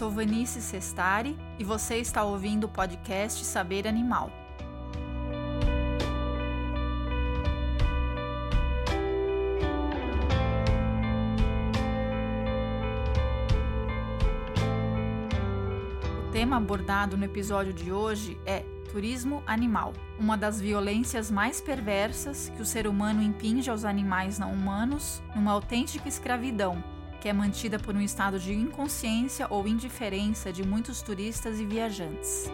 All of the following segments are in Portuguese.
Sou Vanice Sestari e você está ouvindo o podcast Saber Animal. O tema abordado no episódio de hoje é turismo animal, uma das violências mais perversas que o ser humano impinge aos animais não humanos numa autêntica escravidão que é mantida por um estado de inconsciência ou indiferença de muitos turistas e viajantes.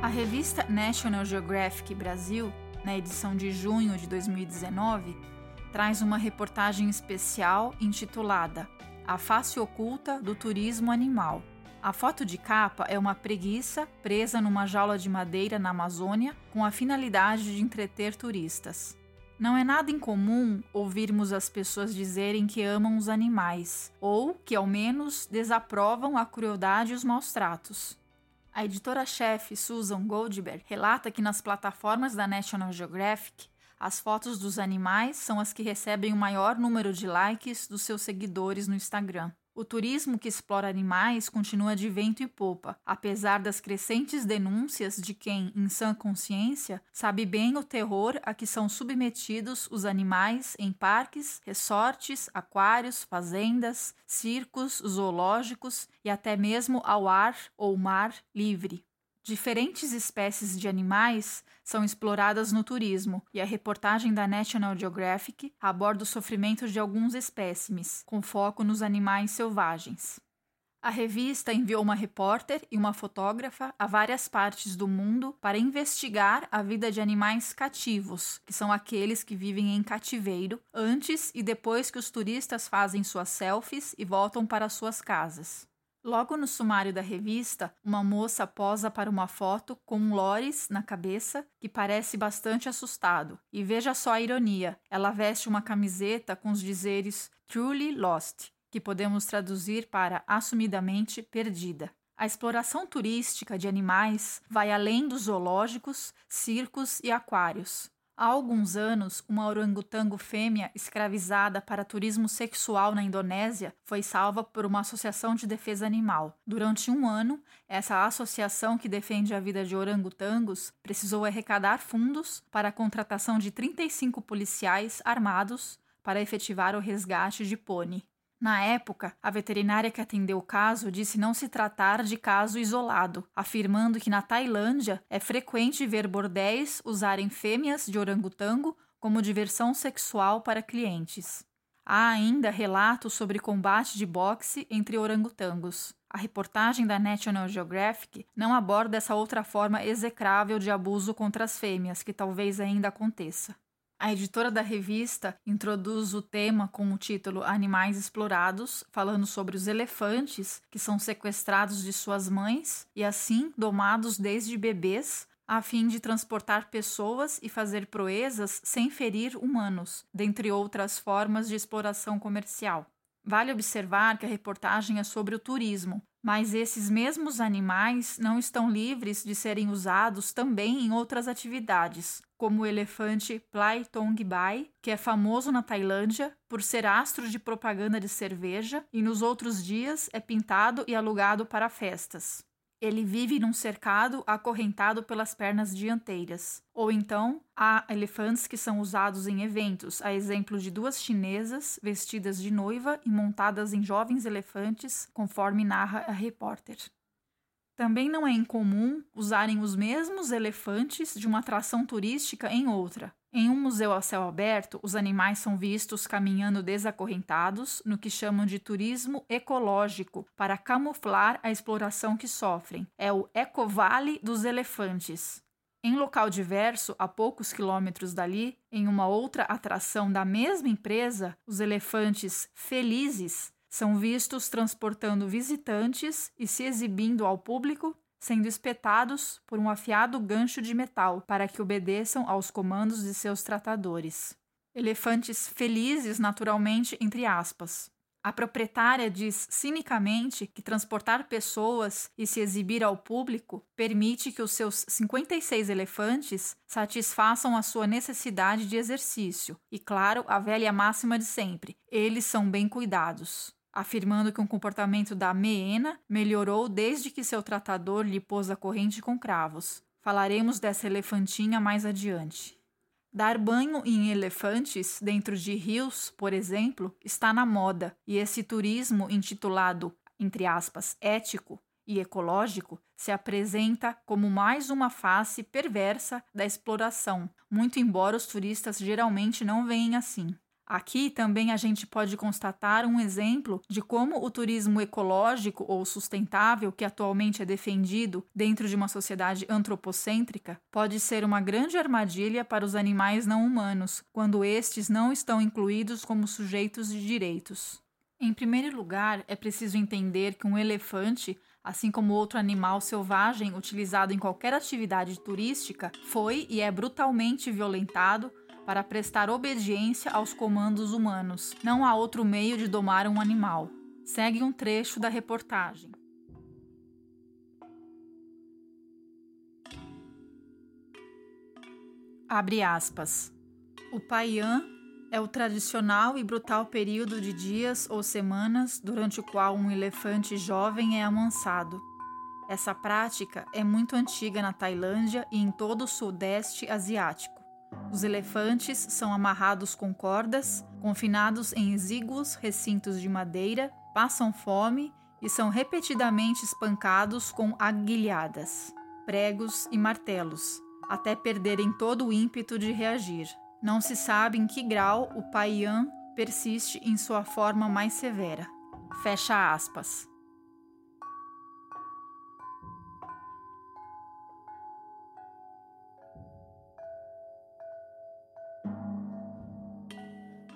A revista National Geographic Brasil, na edição de junho de 2019, traz uma reportagem especial intitulada a face oculta do turismo animal. A foto de capa é uma preguiça presa numa jaula de madeira na Amazônia com a finalidade de entreter turistas. Não é nada incomum ouvirmos as pessoas dizerem que amam os animais ou que, ao menos, desaprovam a crueldade e os maus tratos. A editora-chefe Susan Goldberg relata que nas plataformas da National Geographic as fotos dos animais são as que recebem o maior número de likes dos seus seguidores no Instagram. O turismo que explora animais continua de vento e popa, apesar das crescentes denúncias de quem, em sã consciência, sabe bem o terror a que são submetidos os animais em parques, resortes, aquários, fazendas, circos, zoológicos e até mesmo ao ar ou mar livre. Diferentes espécies de animais são exploradas no turismo, e a reportagem da National Geographic aborda o sofrimento de alguns espécimes, com foco nos animais selvagens. A revista enviou uma repórter e uma fotógrafa a várias partes do mundo para investigar a vida de animais cativos, que são aqueles que vivem em cativeiro, antes e depois que os turistas fazem suas selfies e voltam para suas casas. Logo no sumário da revista, uma moça posa para uma foto com um Loris na cabeça que parece bastante assustado. E veja só a ironia: ela veste uma camiseta com os dizeres Truly Lost, que podemos traduzir para assumidamente perdida. A exploração turística de animais vai além dos zoológicos, circos e aquários. Há alguns anos, uma orangotango fêmea escravizada para turismo sexual na Indonésia foi salva por uma associação de defesa animal. Durante um ano, essa associação que defende a vida de orangotangos precisou arrecadar fundos para a contratação de 35 policiais armados para efetivar o resgate de Pony. Na época, a veterinária que atendeu o caso disse não se tratar de caso isolado, afirmando que na Tailândia é frequente ver bordéis usarem fêmeas de orangotango como diversão sexual para clientes. Há ainda relatos sobre combate de boxe entre orangotangos. A reportagem da National Geographic não aborda essa outra forma execrável de abuso contra as fêmeas, que talvez ainda aconteça. A editora da revista introduz o tema com o título Animais Explorados, falando sobre os elefantes que são sequestrados de suas mães e assim domados desde bebês a fim de transportar pessoas e fazer proezas sem ferir humanos, dentre outras formas de exploração comercial. Vale observar que a reportagem é sobre o turismo, mas esses mesmos animais não estão livres de serem usados também em outras atividades, como o elefante Bai, que é famoso na Tailândia por ser astro de propaganda de cerveja e nos outros dias é pintado e alugado para festas. Ele vive num cercado acorrentado pelas pernas dianteiras. Ou então, há elefantes que são usados em eventos, a exemplo de duas chinesas vestidas de noiva e montadas em jovens elefantes, conforme narra a repórter. Também não é incomum usarem os mesmos elefantes de uma atração turística em outra, em um museu a céu aberto, os animais são vistos caminhando desacorrentados no que chamam de turismo ecológico, para camuflar a exploração que sofrem. É o Ecovale dos elefantes. Em local diverso, a poucos quilômetros dali, em uma outra atração da mesma empresa, os elefantes felizes são vistos transportando visitantes e se exibindo ao público sendo espetados por um afiado gancho de metal para que obedeçam aos comandos de seus tratadores. Elefantes felizes, naturalmente, entre aspas. A proprietária diz cinicamente que transportar pessoas e se exibir ao público permite que os seus 56 elefantes satisfaçam a sua necessidade de exercício e, claro, a velha máxima de sempre: eles são bem cuidados. Afirmando que o comportamento da Meena melhorou desde que seu tratador lhe pôs a corrente com cravos. Falaremos dessa elefantinha mais adiante. Dar banho em elefantes dentro de rios, por exemplo, está na moda, e esse turismo intitulado, entre aspas, ético e ecológico se apresenta como mais uma face perversa da exploração, muito embora os turistas geralmente não veem assim. Aqui também a gente pode constatar um exemplo de como o turismo ecológico ou sustentável, que atualmente é defendido dentro de uma sociedade antropocêntrica, pode ser uma grande armadilha para os animais não humanos, quando estes não estão incluídos como sujeitos de direitos. Em primeiro lugar, é preciso entender que um elefante, assim como outro animal selvagem utilizado em qualquer atividade turística, foi e é brutalmente violentado para prestar obediência aos comandos humanos. Não há outro meio de domar um animal. Segue um trecho da reportagem. Abre aspas. O Paian é o tradicional e brutal período de dias ou semanas durante o qual um elefante jovem é amansado. Essa prática é muito antiga na Tailândia e em todo o Sudeste Asiático. Os elefantes são amarrados com cordas, confinados em exíguos recintos de madeira, passam fome e são repetidamente espancados com aguilhadas, pregos e martelos, até perderem todo o ímpeto de reagir. Não se sabe em que grau o paian persiste em sua forma mais severa. Fecha aspas.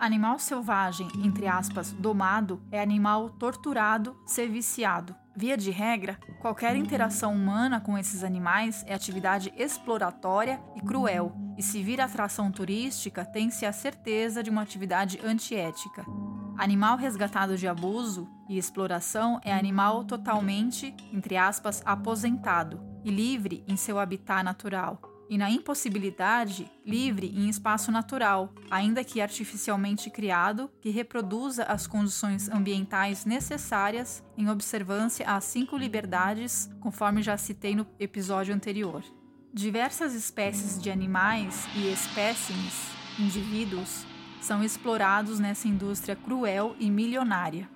Animal selvagem, entre aspas, domado, é animal torturado, ser viciado. Via de regra, qualquer interação humana com esses animais é atividade exploratória e cruel, e se vir atração turística, tem-se a certeza de uma atividade antiética. Animal resgatado de abuso e exploração é animal totalmente, entre aspas, aposentado e livre em seu habitat natural e na impossibilidade livre em espaço natural, ainda que artificialmente criado, que reproduza as condições ambientais necessárias em observância às cinco liberdades, conforme já citei no episódio anterior. Diversas espécies de animais e espécimes, indivíduos, são explorados nessa indústria cruel e milionária.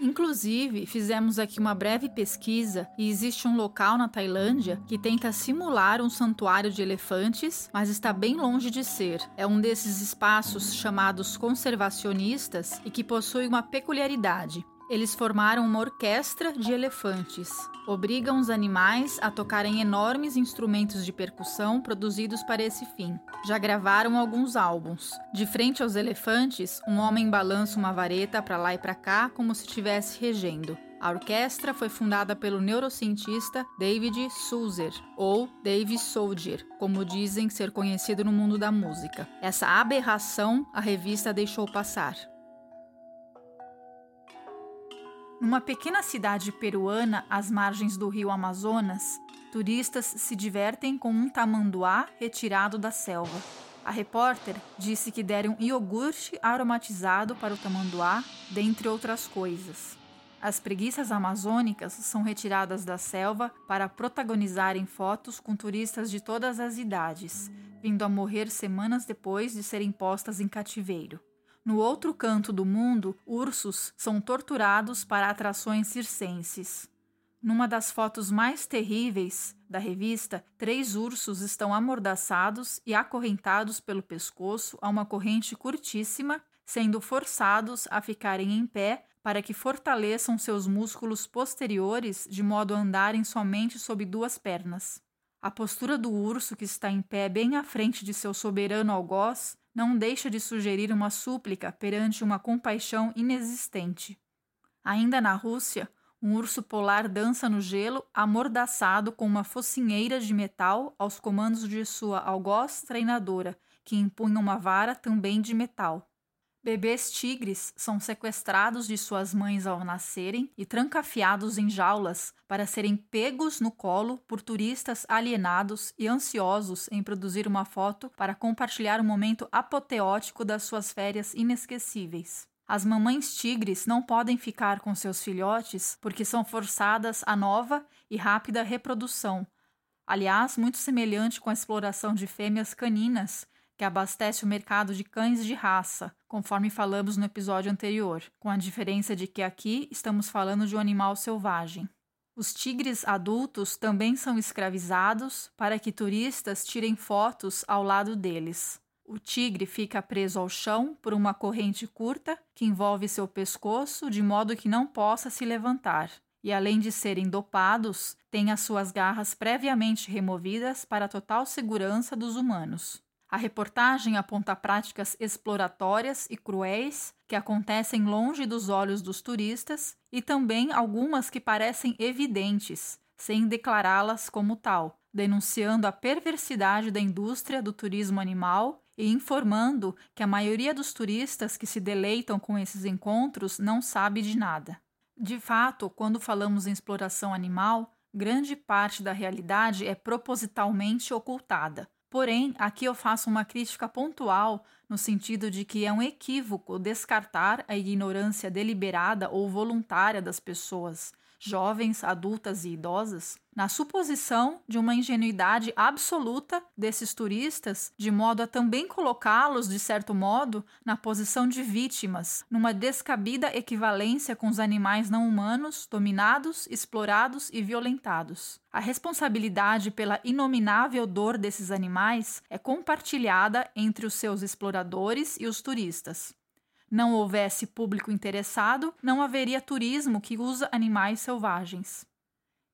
Inclusive, fizemos aqui uma breve pesquisa e existe um local na Tailândia que tenta simular um santuário de elefantes, mas está bem longe de ser. É um desses espaços chamados conservacionistas e que possui uma peculiaridade. Eles formaram uma orquestra de elefantes. Obrigam os animais a tocarem enormes instrumentos de percussão produzidos para esse fim. Já gravaram alguns álbuns. De frente aos elefantes, um homem balança uma vareta para lá e para cá como se estivesse regendo. A orquestra foi fundada pelo neurocientista David Sulzer, ou Dave Soldier, como dizem ser conhecido no mundo da música. Essa aberração a revista deixou passar. Numa pequena cidade peruana às margens do rio Amazonas, turistas se divertem com um tamanduá retirado da selva. A repórter disse que deram iogurte aromatizado para o tamanduá, dentre outras coisas. As preguiças amazônicas são retiradas da selva para protagonizarem fotos com turistas de todas as idades, vindo a morrer semanas depois de serem postas em cativeiro. No outro canto do mundo, ursos são torturados para atrações circenses. Numa das fotos mais terríveis da revista, três ursos estão amordaçados e acorrentados pelo pescoço a uma corrente curtíssima, sendo forçados a ficarem em pé para que fortaleçam seus músculos posteriores de modo a andarem somente sob duas pernas. A postura do urso que está em pé bem à frente de seu soberano algoz não deixa de sugerir uma súplica perante uma compaixão inexistente. Ainda na Rússia, um urso polar dança no gelo, amordaçado com uma focinheira de metal aos comandos de sua algoz treinadora, que impunha uma vara também de metal. Bebês tigres são sequestrados de suas mães ao nascerem e trancafiados em jaulas para serem pegos no colo por turistas alienados e ansiosos em produzir uma foto para compartilhar o um momento apoteótico das suas férias inesquecíveis. As mamães tigres não podem ficar com seus filhotes porque são forçadas à nova e rápida reprodução. Aliás, muito semelhante com a exploração de fêmeas caninas que abastece o mercado de cães de raça, conforme falamos no episódio anterior, com a diferença de que aqui estamos falando de um animal selvagem. Os tigres adultos também são escravizados para que turistas tirem fotos ao lado deles. O tigre fica preso ao chão por uma corrente curta que envolve seu pescoço de modo que não possa se levantar. E além de serem dopados, têm as suas garras previamente removidas para total segurança dos humanos. A reportagem aponta práticas exploratórias e cruéis que acontecem longe dos olhos dos turistas e também algumas que parecem evidentes, sem declará-las como tal, denunciando a perversidade da indústria do turismo animal e informando que a maioria dos turistas que se deleitam com esses encontros não sabe de nada. De fato, quando falamos em exploração animal, grande parte da realidade é propositalmente ocultada Porém, aqui eu faço uma crítica pontual no sentido de que é um equívoco descartar a ignorância deliberada ou voluntária das pessoas, jovens, adultas e idosas, na suposição de uma ingenuidade absoluta desses turistas, de modo a também colocá-los, de certo modo, na posição de vítimas, numa descabida equivalência com os animais não humanos, dominados, explorados e violentados. A responsabilidade pela inominável dor desses animais é compartilhada entre os seus exploradores e os turistas não houvesse público interessado, não haveria turismo que usa animais selvagens.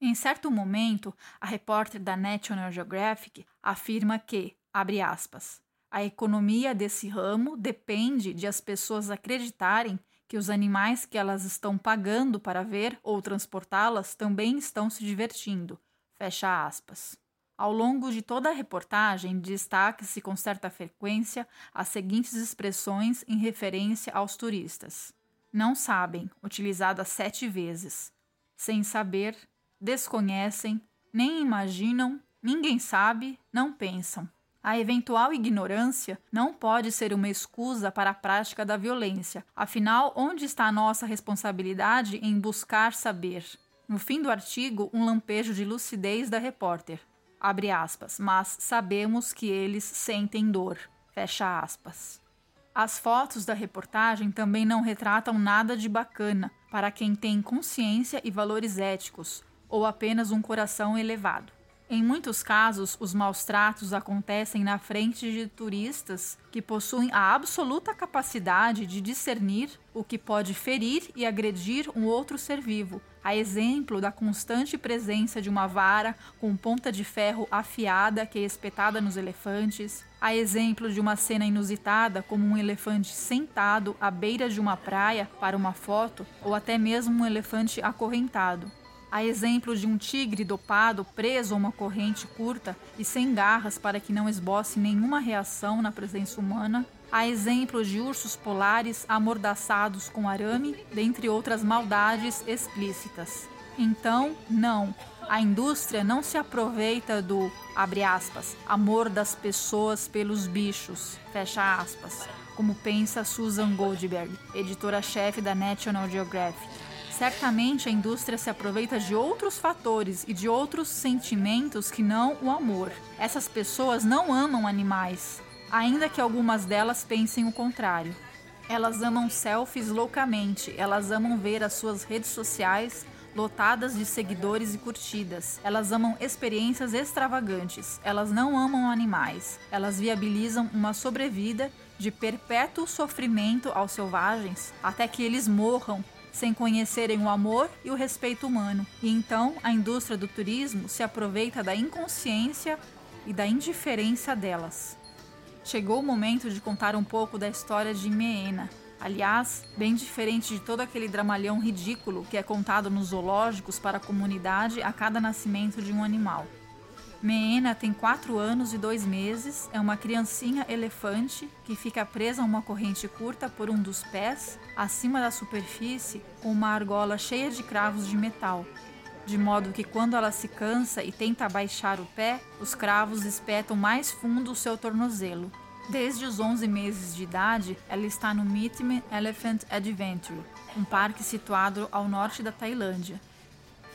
Em certo momento, a repórter da National Geographic afirma que, abre aspas, a economia desse ramo depende de as pessoas acreditarem que os animais que elas estão pagando para ver ou transportá-las também estão se divertindo. Fecha aspas. Ao longo de toda a reportagem, destaca-se com certa frequência as seguintes expressões em referência aos turistas: não sabem, utilizada sete vezes, sem saber, desconhecem, nem imaginam, ninguém sabe, não pensam. A eventual ignorância não pode ser uma excusa para a prática da violência. Afinal, onde está a nossa responsabilidade em buscar saber? No fim do artigo, um lampejo de lucidez da repórter abre aspas, mas sabemos que eles sentem dor, fecha aspas. As fotos da reportagem também não retratam nada de bacana para quem tem consciência e valores éticos, ou apenas um coração elevado. Em muitos casos, os maus tratos acontecem na frente de turistas que possuem a absoluta capacidade de discernir o que pode ferir e agredir um outro ser vivo, a exemplo da constante presença de uma vara com ponta de ferro afiada que é espetada nos elefantes, a exemplo de uma cena inusitada como um elefante sentado à beira de uma praia para uma foto ou até mesmo um elefante acorrentado a exemplo de um tigre dopado preso a uma corrente curta e sem garras para que não esboce nenhuma reação na presença humana, a exemplo de ursos polares amordaçados com arame, dentre outras maldades explícitas. Então, não, a indústria não se aproveita do, abre aspas, amor das pessoas pelos bichos, fecha aspas, como pensa Susan Goldberg, editora-chefe da National Geographic. Certamente a indústria se aproveita de outros fatores e de outros sentimentos que não o amor. Essas pessoas não amam animais, ainda que algumas delas pensem o contrário. Elas amam selfies loucamente, elas amam ver as suas redes sociais lotadas de seguidores e curtidas. Elas amam experiências extravagantes. Elas não amam animais. Elas viabilizam uma sobrevida de perpétuo sofrimento aos selvagens até que eles morram sem conhecerem o amor e o respeito humano. E então a indústria do turismo se aproveita da inconsciência e da indiferença delas. Chegou o momento de contar um pouco da história de Meena. Aliás, bem diferente de todo aquele dramalhão ridículo que é contado nos zoológicos para a comunidade a cada nascimento de um animal. Meena tem 4 anos e 2 meses, é uma criancinha elefante que fica presa a uma corrente curta por um dos pés, acima da superfície, com uma argola cheia de cravos de metal, de modo que quando ela se cansa e tenta abaixar o pé, os cravos espetam mais fundo o seu tornozelo. Desde os 11 meses de idade, ela está no Mitme Elephant Adventure, um parque situado ao norte da Tailândia,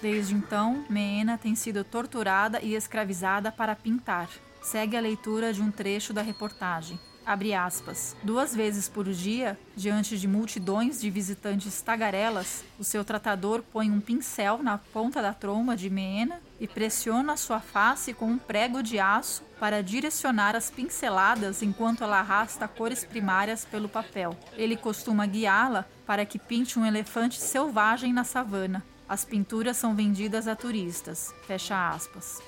Desde então, Meena tem sido torturada e escravizada para pintar. Segue a leitura de um trecho da reportagem. Abre aspas. Duas vezes por dia, diante de multidões de visitantes tagarelas, o seu tratador põe um pincel na ponta da tromba de Meena e pressiona sua face com um prego de aço para direcionar as pinceladas enquanto ela arrasta cores primárias pelo papel. Ele costuma guiá-la para que pinte um elefante selvagem na savana, as pinturas são vendidas a turistas. Fecha aspas.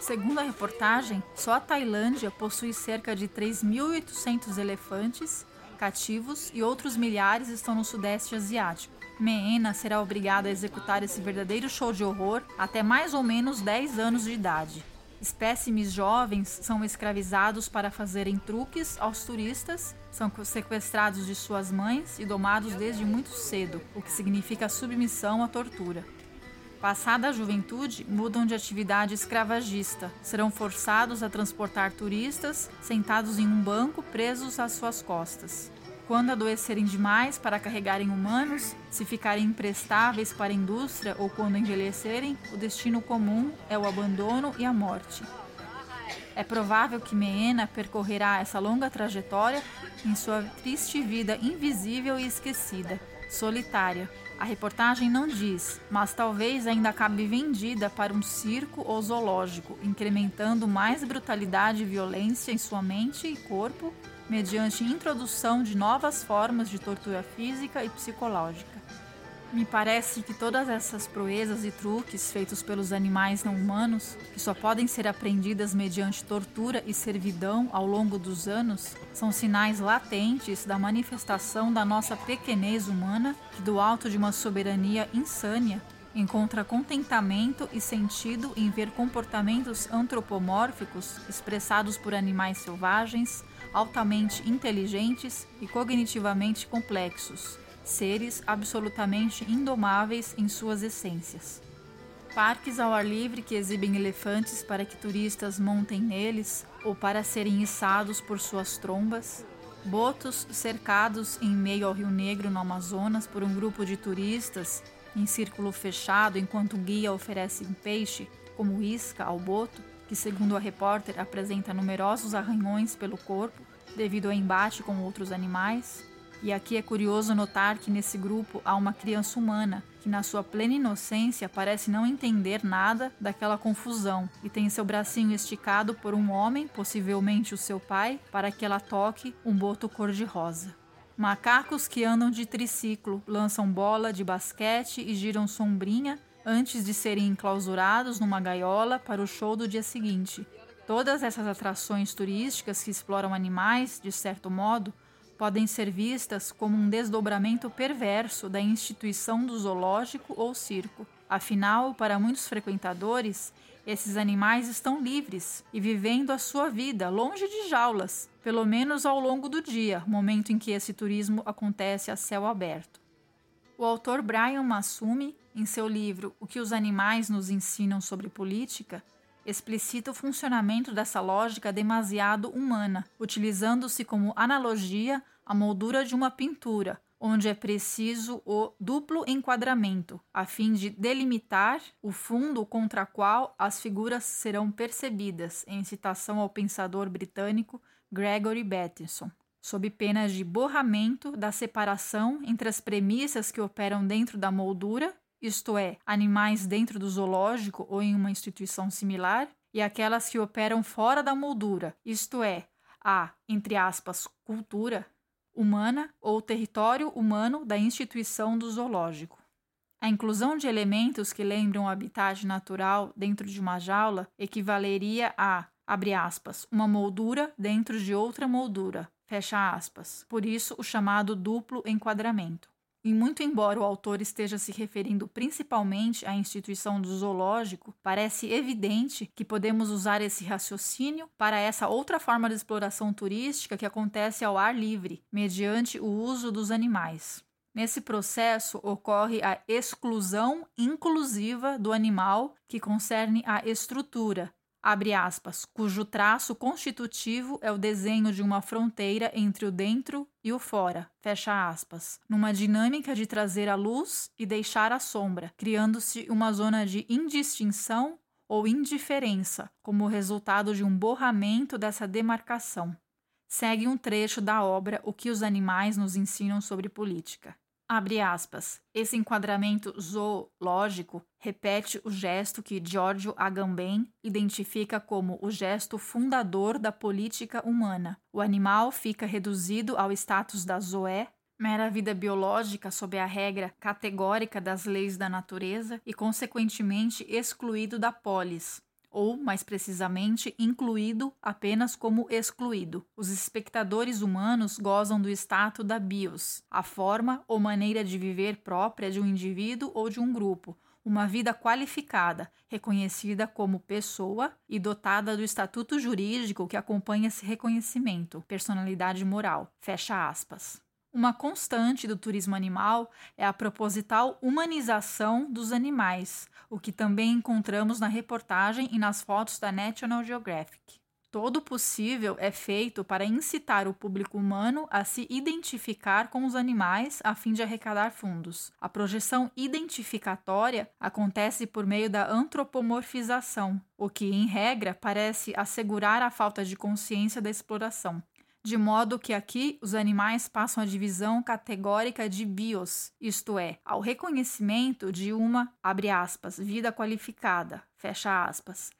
Segundo a reportagem, só a Tailândia possui cerca de 3.800 elefantes cativos e outros milhares estão no Sudeste Asiático. Meena será obrigada a executar esse verdadeiro show de horror até mais ou menos 10 anos de idade. Espécimes jovens são escravizados para fazerem truques aos turistas, são sequestrados de suas mães e domados desde muito cedo, o que significa submissão à tortura. Passada a juventude, mudam de atividade escravagista. Serão forçados a transportar turistas sentados em um banco presos às suas costas. Quando adoecerem demais para carregarem humanos, se ficarem imprestáveis para a indústria ou quando envelhecerem, o destino comum é o abandono e a morte. É provável que Meena percorrerá essa longa trajetória em sua triste vida invisível e esquecida, solitária. A reportagem não diz, mas talvez ainda acabe vendida para um circo ou zoológico, incrementando mais brutalidade e violência em sua mente e corpo mediante introdução de novas formas de tortura física e psicológica. Me parece que todas essas proezas e truques feitos pelos animais não humanos, que só podem ser aprendidas mediante tortura e servidão ao longo dos anos, são sinais latentes da manifestação da nossa pequenez humana, que do alto de uma soberania insânia encontra contentamento e sentido em ver comportamentos antropomórficos expressados por animais selvagens, altamente inteligentes e cognitivamente complexos, seres absolutamente indomáveis em suas essências. Parques ao ar livre que exibem elefantes para que turistas montem neles ou para serem içados por suas trombas, botos cercados em meio ao Rio Negro no Amazonas por um grupo de turistas em círculo fechado enquanto o guia oferece um peixe, como isca, ao boto, que, segundo a repórter, apresenta numerosos arranhões pelo corpo devido ao embate com outros animais. E aqui é curioso notar que nesse grupo há uma criança humana que, na sua plena inocência, parece não entender nada daquela confusão e tem seu bracinho esticado por um homem, possivelmente o seu pai, para que ela toque um boto cor-de-rosa. Macacos que andam de triciclo, lançam bola de basquete e giram sombrinha antes de serem enclausurados numa gaiola para o show do dia seguinte. Todas essas atrações turísticas que exploram animais, de certo modo, podem ser vistas como um desdobramento perverso da instituição do zoológico ou circo. Afinal, para muitos frequentadores, esses animais estão livres e vivendo a sua vida longe de jaulas, pelo menos ao longo do dia, momento em que esse turismo acontece a céu aberto. O autor Brian Massumi, em seu livro O que os animais nos ensinam sobre política, explicita o funcionamento dessa lógica demasiado humana, utilizando-se como analogia a moldura de uma pintura, onde é preciso o duplo enquadramento, a fim de delimitar o fundo contra qual as figuras serão percebidas, em citação ao pensador britânico Gregory Bateson, sob pena de borramento da separação entre as premissas que operam dentro da moldura, isto é, animais dentro do zoológico ou em uma instituição similar, e aquelas que operam fora da moldura, isto é, a, entre aspas, cultura, humana ou território humano da instituição do zoológico. A inclusão de elementos que lembram o habitat natural dentro de uma jaula equivaleria a, abre aspas, uma moldura dentro de outra moldura, fecha aspas. Por isso, o chamado duplo enquadramento. E muito embora o autor esteja se referindo principalmente à instituição do zoológico, parece evidente que podemos usar esse raciocínio para essa outra forma de exploração turística que acontece ao ar livre, mediante o uso dos animais. Nesse processo ocorre a exclusão inclusiva do animal, que concerne a estrutura, abre aspas, cujo traço constitutivo é o desenho de uma fronteira entre o dentro e o fora, fecha aspas, numa dinâmica de trazer a luz e deixar a sombra, criando-se uma zona de indistinção ou indiferença, como resultado de um borramento dessa demarcação. Segue um trecho da obra O que os animais nos ensinam sobre política. Abre aspas. Esse enquadramento zoológico repete o gesto que Giorgio Agamben identifica como o gesto fundador da política humana. O animal fica reduzido ao status da zoé, mera vida biológica sob a regra categórica das leis da natureza e, consequentemente, excluído da polis, ou, mais precisamente, incluído apenas como excluído. Os espectadores humanos gozam do status da bios, a forma ou maneira de viver própria de um indivíduo ou de um grupo, uma vida qualificada, reconhecida como pessoa e dotada do estatuto jurídico que acompanha esse reconhecimento, personalidade moral. Fecha aspas. Uma constante do turismo animal é a proposital humanização dos animais, o que também encontramos na reportagem e nas fotos da National Geographic. Todo possível é feito para incitar o público humano a se identificar com os animais a fim de arrecadar fundos. A projeção identificatória acontece por meio da antropomorfização, o que, em regra, parece assegurar a falta de consciência da exploração de modo que aqui os animais passam a divisão categórica de bios, isto é, ao reconhecimento de uma, abre aspas, vida qualificada, fecha aspas,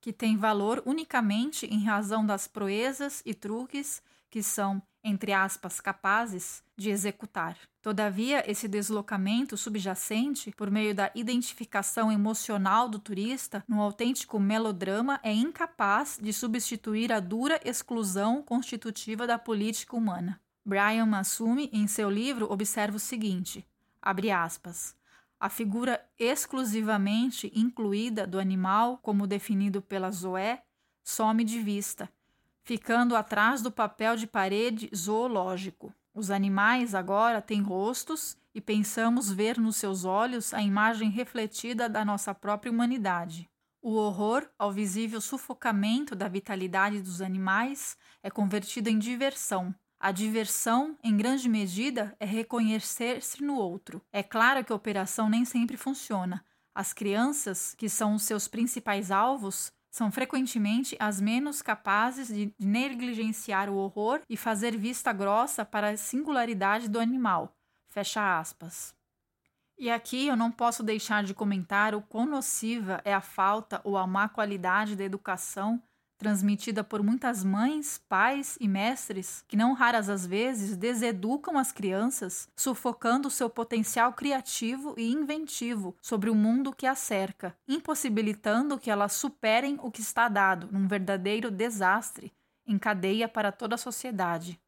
que tem valor unicamente em razão das proezas e truques que são, entre aspas, capazes de executar. Todavia, esse deslocamento subjacente, por meio da identificação emocional do turista, no autêntico melodrama, é incapaz de substituir a dura exclusão constitutiva da política humana. Brian Massumi, em seu livro, observa o seguinte: abre aspas. A figura exclusivamente incluída do animal, como definido pela Zoé, some de vista ficando atrás do papel de parede zoológico. Os animais agora têm rostos e pensamos ver nos seus olhos a imagem refletida da nossa própria humanidade. O horror ao visível sufocamento da vitalidade dos animais é convertido em diversão. A diversão, em grande medida, é reconhecer-se no outro. É claro que a operação nem sempre funciona. As crianças, que são os seus principais alvos, são frequentemente as menos capazes de negligenciar o horror e fazer vista grossa para a singularidade do animal. Fecha aspas. E aqui eu não posso deixar de comentar o quão nociva é a falta ou a má qualidade da educação transmitida por muitas mães, pais e mestres que, não raras as vezes, deseducam as crianças, sufocando seu potencial criativo e inventivo sobre o mundo que as cerca, impossibilitando que elas superem o que está dado num verdadeiro desastre em cadeia para toda a sociedade.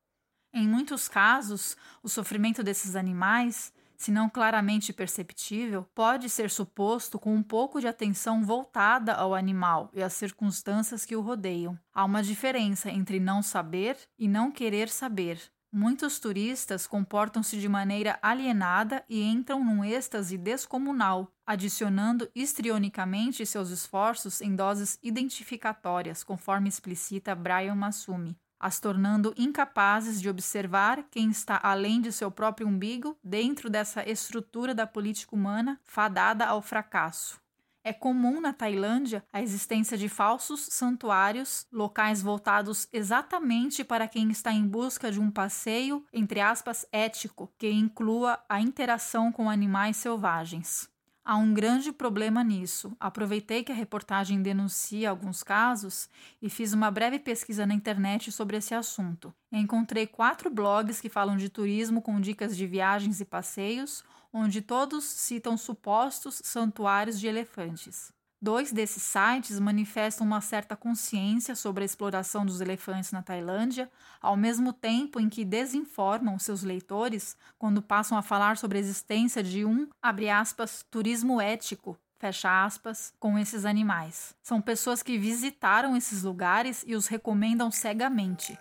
Em muitos casos, o sofrimento desses animais se não claramente perceptível, pode ser suposto com um pouco de atenção voltada ao animal e às circunstâncias que o rodeiam. Há uma diferença entre não saber e não querer saber. Muitos turistas comportam-se de maneira alienada e entram num êxtase descomunal, adicionando histrionicamente seus esforços em doses identificatórias, conforme explicita Brian Massumi as tornando incapazes de observar quem está além de seu próprio umbigo dentro dessa estrutura da política humana fadada ao fracasso. É comum na Tailândia a existência de falsos santuários, locais voltados exatamente para quem está em busca de um passeio, entre aspas, ético, que inclua a interação com animais selvagens. Há um grande problema nisso. Aproveitei que a reportagem denuncia alguns casos e fiz uma breve pesquisa na internet sobre esse assunto. Encontrei quatro blogs que falam de turismo com dicas de viagens e passeios, onde todos citam supostos santuários de elefantes. Dois desses sites manifestam uma certa consciência sobre a exploração dos elefantes na Tailândia, ao mesmo tempo em que desinformam seus leitores quando passam a falar sobre a existência de um, aspas, turismo ético, fecha aspas, com esses animais. São pessoas que visitaram esses lugares e os recomendam cegamente.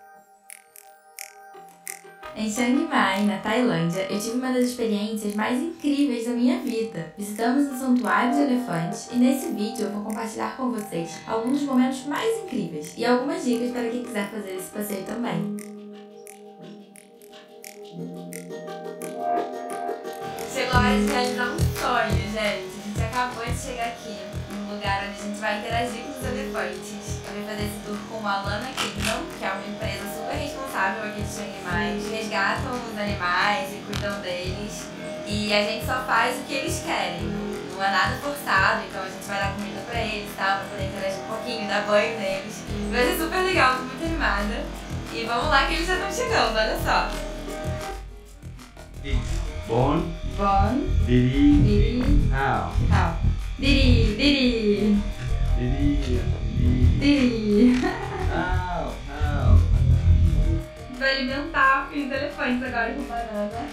Em Chiang Mai, na Tailândia, eu tive uma das experiências mais incríveis da minha vida. Visitamos um santuário de elefantes e nesse vídeo eu vou compartilhar com vocês alguns dos momentos mais incríveis e algumas dicas para quem quiser fazer esse passeio também. Chegou a hora de realizar um sonho, gente. A gente acabou de chegar aqui, num lugar onde a gente vai interagir com os elefantes. Eu vim fazer esse tour com a Lana Kingdom, que é uma empresa super responsável aqui Mai. Eles resgatam os animais e cuidam deles. E a gente só faz o que eles querem. Não é nada forçado, então a gente vai dar comida pra eles, tá? Pra poder interagir um pouquinho, dar banho neles. Vai ser super legal, tô muito animada. E vamos lá que eles já estão chegando, olha só. Bon, Bon, Didi, Didi, How, How. Didi, Didi, Didi, Didi, Didi. How, How. Vou alimentar os elefantes agora com banana.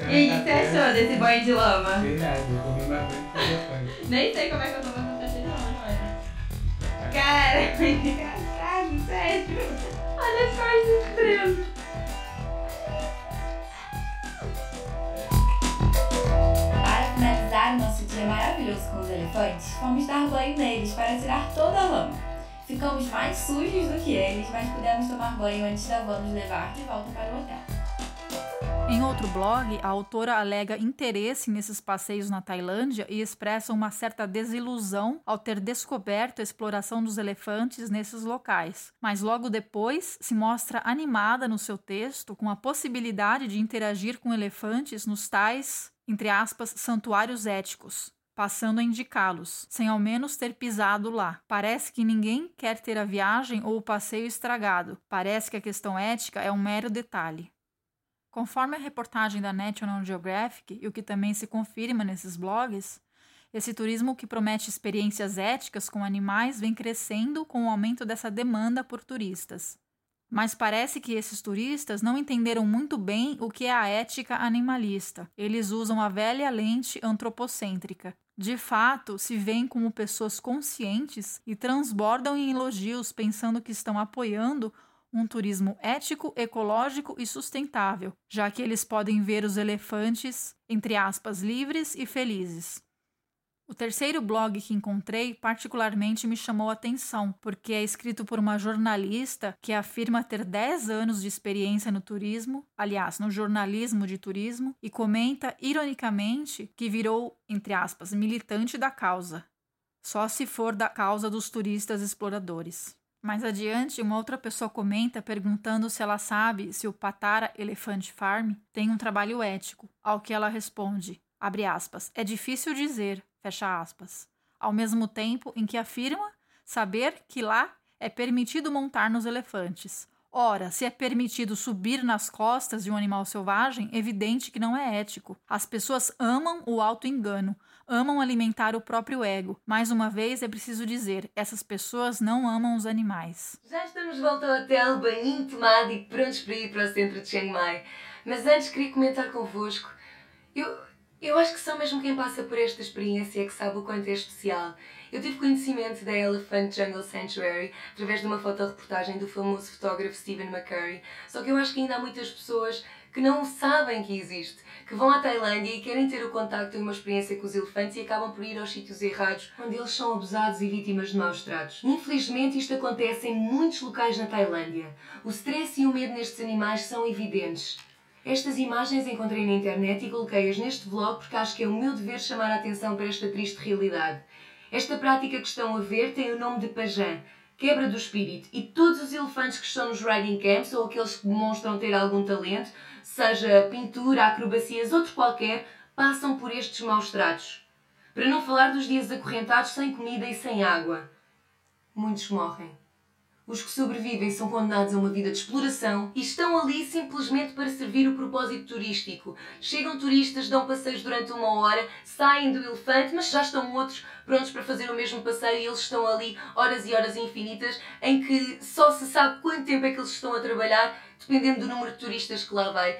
E aí, o que você achou desse banho de lama? Verdade, eu comi bastante elefante. Nem sei como é que eu tô fazendo tá cheio de lama, olha. Cara, é engraçado, sério. Olha as coisas estrelas. Dia maravilhoso com os elefantes, fomos dar banho neles para tirar toda a lama. Ficamos mais sujos do que eles, mas pudemos tomar banho antes da van nos levar de volta para o hotel. Em outro blog, a autora alega interesse nesses passeios na Tailândia e expressa uma certa desilusão ao ter descoberto a exploração dos elefantes nesses locais. Mas logo depois se mostra animada no seu texto com a possibilidade de interagir com elefantes nos tais, entre aspas, santuários éticos. Passando a indicá-los, sem ao menos ter pisado lá. Parece que ninguém quer ter a viagem ou o passeio estragado. Parece que a questão ética é um mero detalhe. Conforme a reportagem da National Geographic, e o que também se confirma nesses blogs, esse turismo que promete experiências éticas com animais vem crescendo com o aumento dessa demanda por turistas. Mas parece que esses turistas não entenderam muito bem o que é a ética animalista. Eles usam a velha lente antropocêntrica. De fato, se veem como pessoas conscientes e transbordam em elogios pensando que estão apoiando um turismo ético, ecológico e sustentável, já que eles podem ver os elefantes, entre aspas, livres e felizes. O terceiro blog que encontrei particularmente me chamou a atenção, porque é escrito por uma jornalista que afirma ter 10 anos de experiência no turismo, aliás, no jornalismo de turismo, e comenta ironicamente que virou, entre aspas, militante da causa. Só se for da causa dos turistas exploradores. Mais adiante, uma outra pessoa comenta perguntando se ela sabe se o Patara Elephant Farm tem um trabalho ético, ao que ela responde, aspas, é difícil dizer, fecha aspas, ao mesmo tempo em que afirma saber que lá é permitido montar nos elefantes. Ora, se é permitido subir nas costas de um animal selvagem, evidente que não é ético. As pessoas amam o auto-engano, amam alimentar o próprio ego. Mais uma vez, é preciso dizer: essas pessoas não amam os animais. Já estamos de volta ao hotel, banhinho tomado e prontos para ir para o centro de Chiang Mai. Mas antes queria comentar convosco. Eu, eu acho que só mesmo quem passa por esta experiência é que sabe o quanto é especial. Eu tive conhecimento da Elephant Jungle Sanctuary através de uma fotoreportagem do famoso fotógrafo Stephen McCurry. Só que eu acho que ainda há muitas pessoas que não sabem que existe, que vão à Tailândia e querem ter o contacto e uma experiência com os elefantes e acabam por ir aos sítios errados, onde eles são abusados e vítimas de maus tratos. Infelizmente, isto acontece em muitos locais na Tailândia. O stress e o medo nestes animais são evidentes. Estas imagens encontrei na internet e coloquei-as neste vlog porque acho que é o meu dever chamar a atenção para esta triste realidade. Esta prática que estão a ver tem o nome de Pajan, quebra do espírito, e todos os elefantes que estão nos riding camps ou aqueles que demonstram ter algum talento, seja pintura, acrobacias, outro qualquer, passam por estes maus tratos. Para não falar dos dias acorrentados sem comida e sem água. Muitos morrem. Os que sobrevivem são condenados a uma vida de exploração e estão ali simplesmente para servir o propósito turístico. Chegam turistas, dão passeios durante uma hora, saem do elefante, mas já estão outros prontos para fazer o mesmo passeio e eles estão ali horas e horas infinitas em que só se sabe quanto tempo é que eles estão a trabalhar dependendo do número de turistas que lá vai.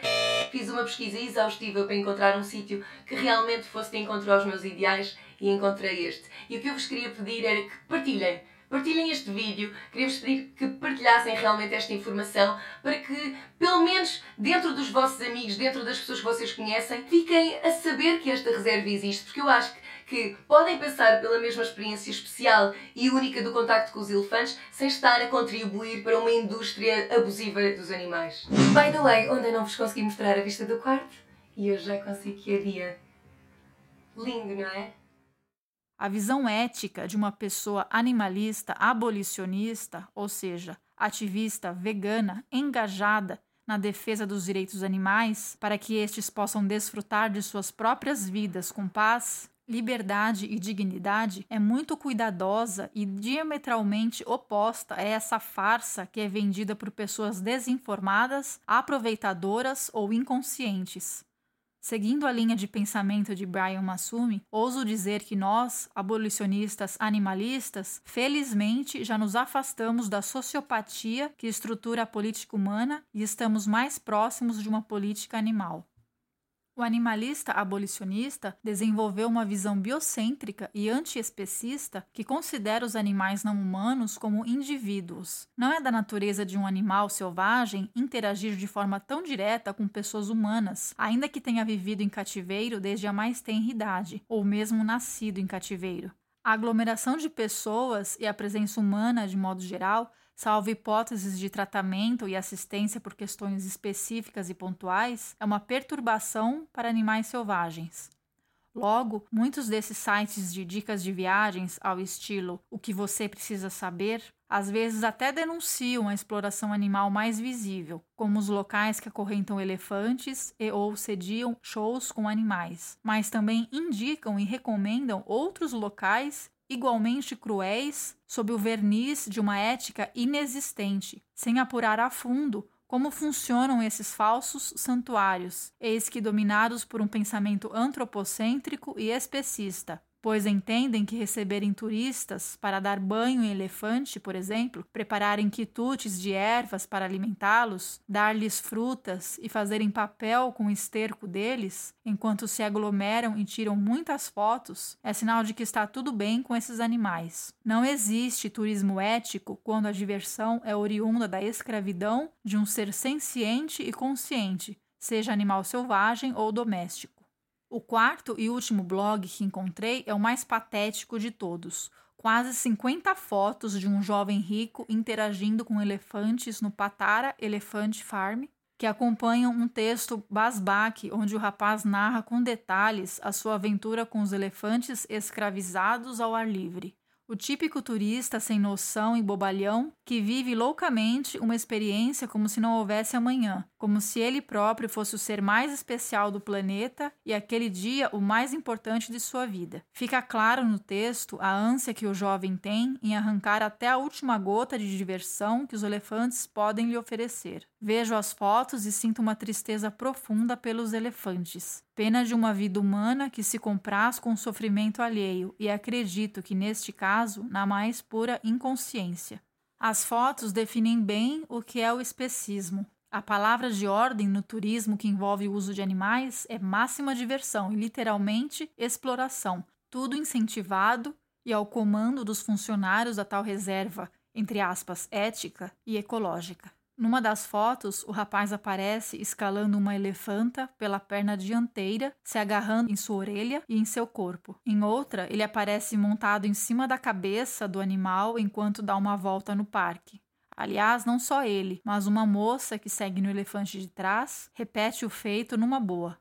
Fiz uma pesquisa exaustiva para encontrar um sítio que realmente fosse de encontro aos meus ideais e encontrei este. E o que eu vos queria pedir era que partilhem. Partilhem este vídeo, queria-vos pedir que partilhassem realmente esta informação para que, pelo menos dentro dos vossos amigos, dentro das pessoas que vocês conhecem, fiquem a saber que esta reserva existe, porque eu acho que que podem passar pela mesma experiência especial e única do contacto com os elefantes sem estar a contribuir para uma indústria abusiva dos animais. By the way, ontem não vos consegui mostrar a vista do quarto e hoje já consigo que é dia. Lindo, não é? A visão ética de uma pessoa animalista abolicionista, ou seja, ativista vegana engajada na defesa dos direitos animais para que estes possam desfrutar de suas próprias vidas com paz, liberdade e dignidade é muito cuidadosa e diametralmente oposta a essa farsa que é vendida por pessoas desinformadas, aproveitadoras ou inconscientes. Seguindo a linha de pensamento de Brian Massumi, ouso dizer que nós, abolicionistas animalistas, felizmente já nos afastamos da sociopatia que estrutura a política humana e estamos mais próximos de uma política animal. O animalista abolicionista desenvolveu uma visão biocêntrica e antiespecista que considera os animais não humanos como indivíduos. Não é da natureza de um animal selvagem interagir de forma tão direta com pessoas humanas, ainda que tenha vivido em cativeiro desde a mais tenra idade, ou mesmo nascido em cativeiro. A aglomeração de pessoas e a presença humana, de modo geral, salvo hipóteses de tratamento e assistência por questões específicas e pontuais, é uma perturbação para animais selvagens. Logo, muitos desses sites de dicas de viagens ao estilo o que você precisa saber, às vezes até denunciam a exploração animal mais visível, como os locais que acorrentam elefantes e ou sediam shows com animais, mas também indicam e recomendam outros locais igualmente cruéis sob o verniz de uma ética inexistente, sem apurar a fundo como funcionam esses falsos santuários, eis que dominados por um pensamento antropocêntrico e especista, pois entendem que receberem turistas para dar banho em elefante, por exemplo, prepararem quitutes de ervas para alimentá-los, dar-lhes frutas e fazerem papel com o esterco deles, enquanto se aglomeram e tiram muitas fotos, é sinal de que está tudo bem com esses animais. Não existe turismo ético quando a diversão é oriunda da escravidão de um ser senciente e consciente, seja animal selvagem ou doméstico. O quarto e último blog que encontrei é o mais patético de todos. Quase 50 fotos de um jovem rico interagindo com elefantes no Patara Elephant Farm, que acompanham um texto basbaque onde o rapaz narra com detalhes a sua aventura com os elefantes escravizados ao ar livre o típico turista sem noção e bobalhão que vive loucamente uma experiência como se não houvesse amanhã, como se ele próprio fosse o ser mais especial do planeta e aquele dia o mais importante de sua vida. Fica claro no texto a ânsia que o jovem tem em arrancar até a última gota de diversão que os elefantes podem lhe oferecer. Vejo as fotos e sinto uma tristeza profunda pelos elefantes. Pena de uma vida humana que se compraz com o sofrimento alheio, e acredito que, neste caso, na mais pura inconsciência. As fotos definem bem o que é o especismo. A palavra de ordem no turismo que envolve o uso de animais é máxima diversão e, literalmente, exploração. Tudo incentivado e ao comando dos funcionários da tal reserva, entre aspas, ética e ecológica. Numa das fotos, o rapaz aparece escalando uma elefanta pela perna dianteira, se agarrando em sua orelha e em seu corpo. Em outra, ele aparece montado em cima da cabeça do animal enquanto dá uma volta no parque. Aliás, não só ele, mas uma moça que segue no elefante de trás repete o feito numa boa.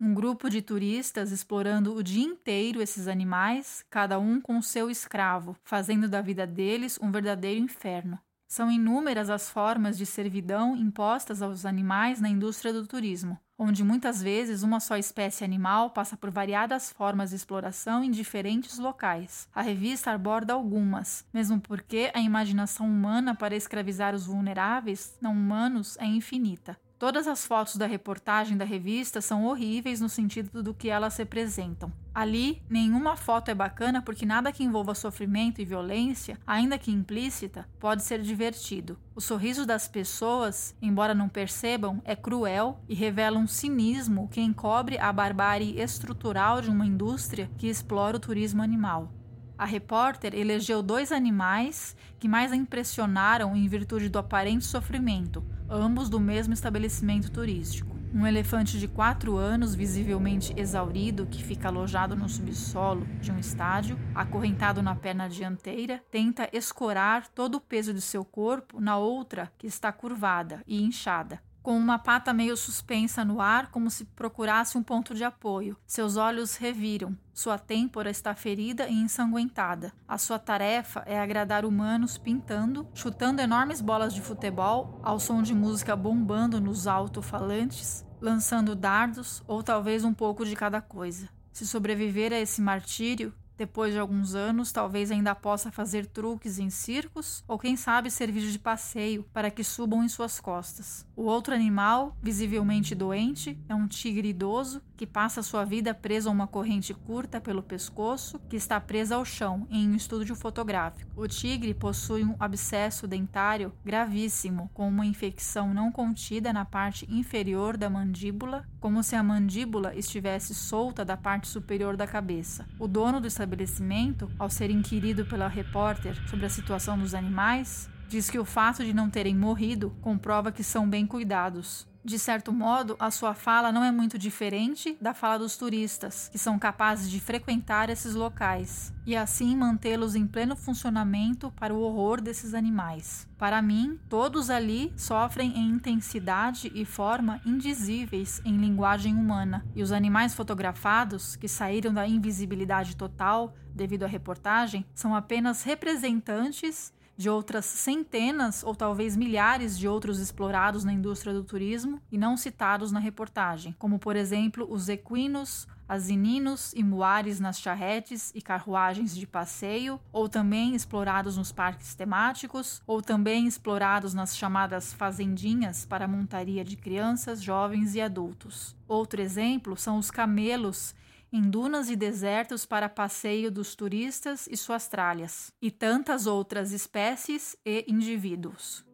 Um grupo de turistas explorando o dia inteiro esses animais, cada um com seu escravo, fazendo da vida deles um verdadeiro inferno. São inúmeras as formas de servidão impostas aos animais na indústria do turismo. onde muitas vezes uma só espécie animal passa por variadas formas de exploração em diferentes locais. A revista aborda algumas, mesmo porque a imaginação humana para escravizar os vulneráveis não humanos é infinita. Todas as fotos da reportagem da revista são horríveis no sentido do que elas representam. Ali, nenhuma foto é bacana porque nada que envolva sofrimento e violência, ainda que implícita, pode ser divertido. O sorriso das pessoas, embora não percebam, é cruel e revela um cinismo que encobre a barbárie estrutural de uma indústria que explora o turismo animal. A repórter elegeu dois animais que mais a impressionaram em virtude do aparente sofrimento, ambos do mesmo estabelecimento turístico. Um elefante de 4 anos, visivelmente exaurido, que fica alojado no subsolo de um estádio, acorrentado na perna dianteira, tenta escorar todo o peso de seu corpo na outra que está curvada e inchada com uma pata meio suspensa no ar, como se procurasse um ponto de apoio. Seus olhos reviram. Sua têmpora está ferida e ensanguentada. A sua tarefa é agradar humanos pintando, chutando enormes bolas de futebol ao som de música bombando nos alto-falantes, lançando dardos ou talvez um pouco de cada coisa. Se sobreviver a esse martírio, depois de alguns anos, talvez ainda possa fazer truques em circos ou, quem sabe, servir de passeio para que subam em suas costas. O outro animal, visivelmente doente, é um tigre idoso que passa sua vida preso a uma corrente curta pelo pescoço que está presa ao chão em um estúdio fotográfico. O tigre possui um abscesso dentário gravíssimo, com uma infecção não contida na parte inferior da mandíbula, como se a mandíbula estivesse solta da parte superior da cabeça. O dono do estabelecimento, ao ser inquirido pela repórter sobre a situação dos animais, diz que o fato de não terem morrido comprova que são bem cuidados. De certo modo, a sua fala não é muito diferente da fala dos turistas, que são capazes de frequentar esses locais e assim mantê-los em pleno funcionamento para o horror desses animais. Para mim, todos ali sofrem em intensidade e forma indizíveis em linguagem humana, e os animais fotografados, que saíram da invisibilidade total devido à reportagem, são apenas representantes de outras centenas ou talvez milhares de outros explorados na indústria do turismo e não citados na reportagem, como por exemplo os equinos, asininos e muares nas charretes e carruagens de passeio, ou também explorados nos parques temáticos, ou também explorados nas chamadas fazendinhas para montaria de crianças, jovens e adultos. Outro exemplo são os camelos em dunas e desertos para passeio dos turistas e suas tralhas, e tantas outras espécies e indivíduos.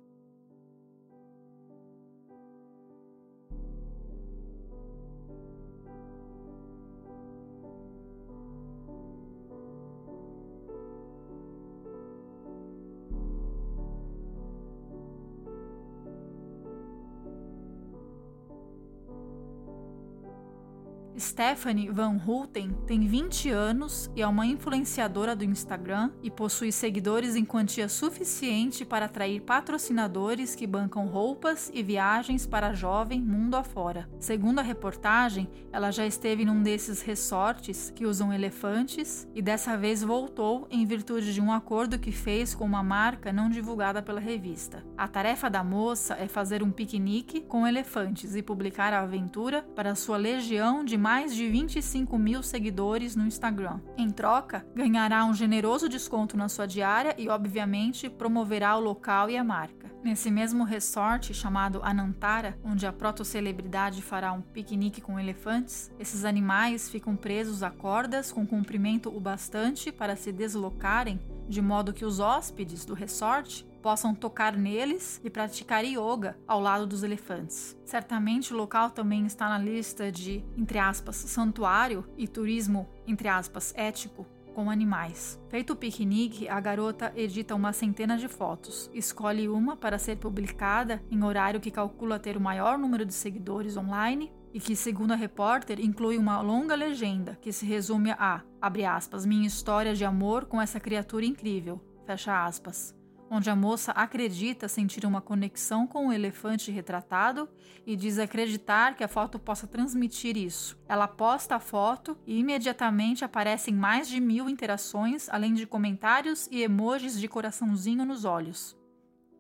Stephanie Van Hulten tem 20 anos e é uma influenciadora do Instagram e possui seguidores em quantia suficiente para atrair patrocinadores que bancam roupas e viagens para jovem mundo afora. Segundo a reportagem, ela já esteve num desses resorts que usam elefantes e dessa vez voltou em virtude de um acordo que fez com uma marca não divulgada pela revista. A tarefa da moça é fazer um piquenique com elefantes e publicar a aventura para sua legião de mais de 25 mil seguidores no Instagram. Em troca, ganhará um generoso desconto na sua diária e, obviamente, promoverá o local e a marca. Nesse mesmo resort chamado Anantara, onde a proto-celebridade fará um piquenique com elefantes, esses animais ficam presos a cordas com comprimento o bastante para se deslocarem, de modo que os hóspedes do resort possam tocar neles e praticar yoga ao lado dos elefantes. Certamente o local também está na lista de, entre aspas, santuário e turismo, entre aspas, ético com animais. Feito o piquenique, a garota edita uma centena de fotos, escolhe uma para ser publicada em horário que calcula ter o maior número de seguidores online e que, segundo a repórter, inclui uma longa legenda que se resume a, abre aspas, minha história de amor com essa criatura incrível, fecha aspas onde a moça acredita sentir uma conexão com o elefante retratado e diz acreditar que a foto possa transmitir isso. Ela posta a foto e imediatamente aparecem mais de mil interações, além de comentários e emojis de coraçãozinho nos olhos.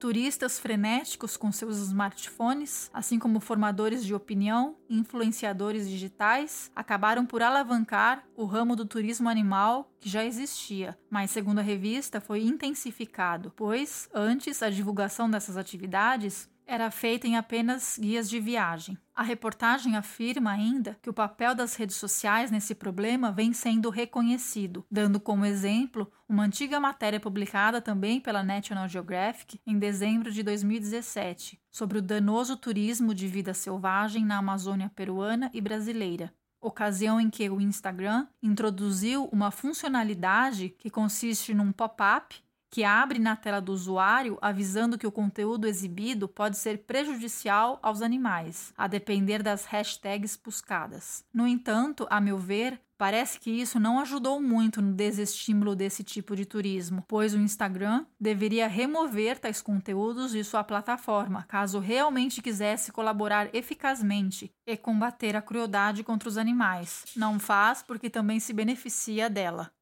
Turistas frenéticos com seus smartphones, assim como formadores de opinião e influenciadores digitais, acabaram por alavancar o ramo do turismo animal que já existia, mas, segundo a revista, foi intensificado, pois, antes, a divulgação dessas atividades era feita em apenas guias de viagem. A reportagem afirma ainda que o papel das redes sociais nesse problema vem sendo reconhecido, dando como exemplo uma antiga matéria publicada também pela National Geographic em dezembro de 2017 sobre o danoso turismo de vida selvagem na Amazônia peruana e brasileira ocasião em que o Instagram introduziu uma funcionalidade que consiste num pop-up que abre na tela do usuário avisando que o conteúdo exibido pode ser prejudicial aos animais, a depender das hashtags buscadas. No entanto, a meu ver, Parece que isso não ajudou muito no desestímulo desse tipo de turismo, pois o Instagram deveria remover tais conteúdos de sua plataforma, caso realmente quisesse colaborar eficazmente e combater a crueldade contra os animais. Não faz porque também se beneficia dela.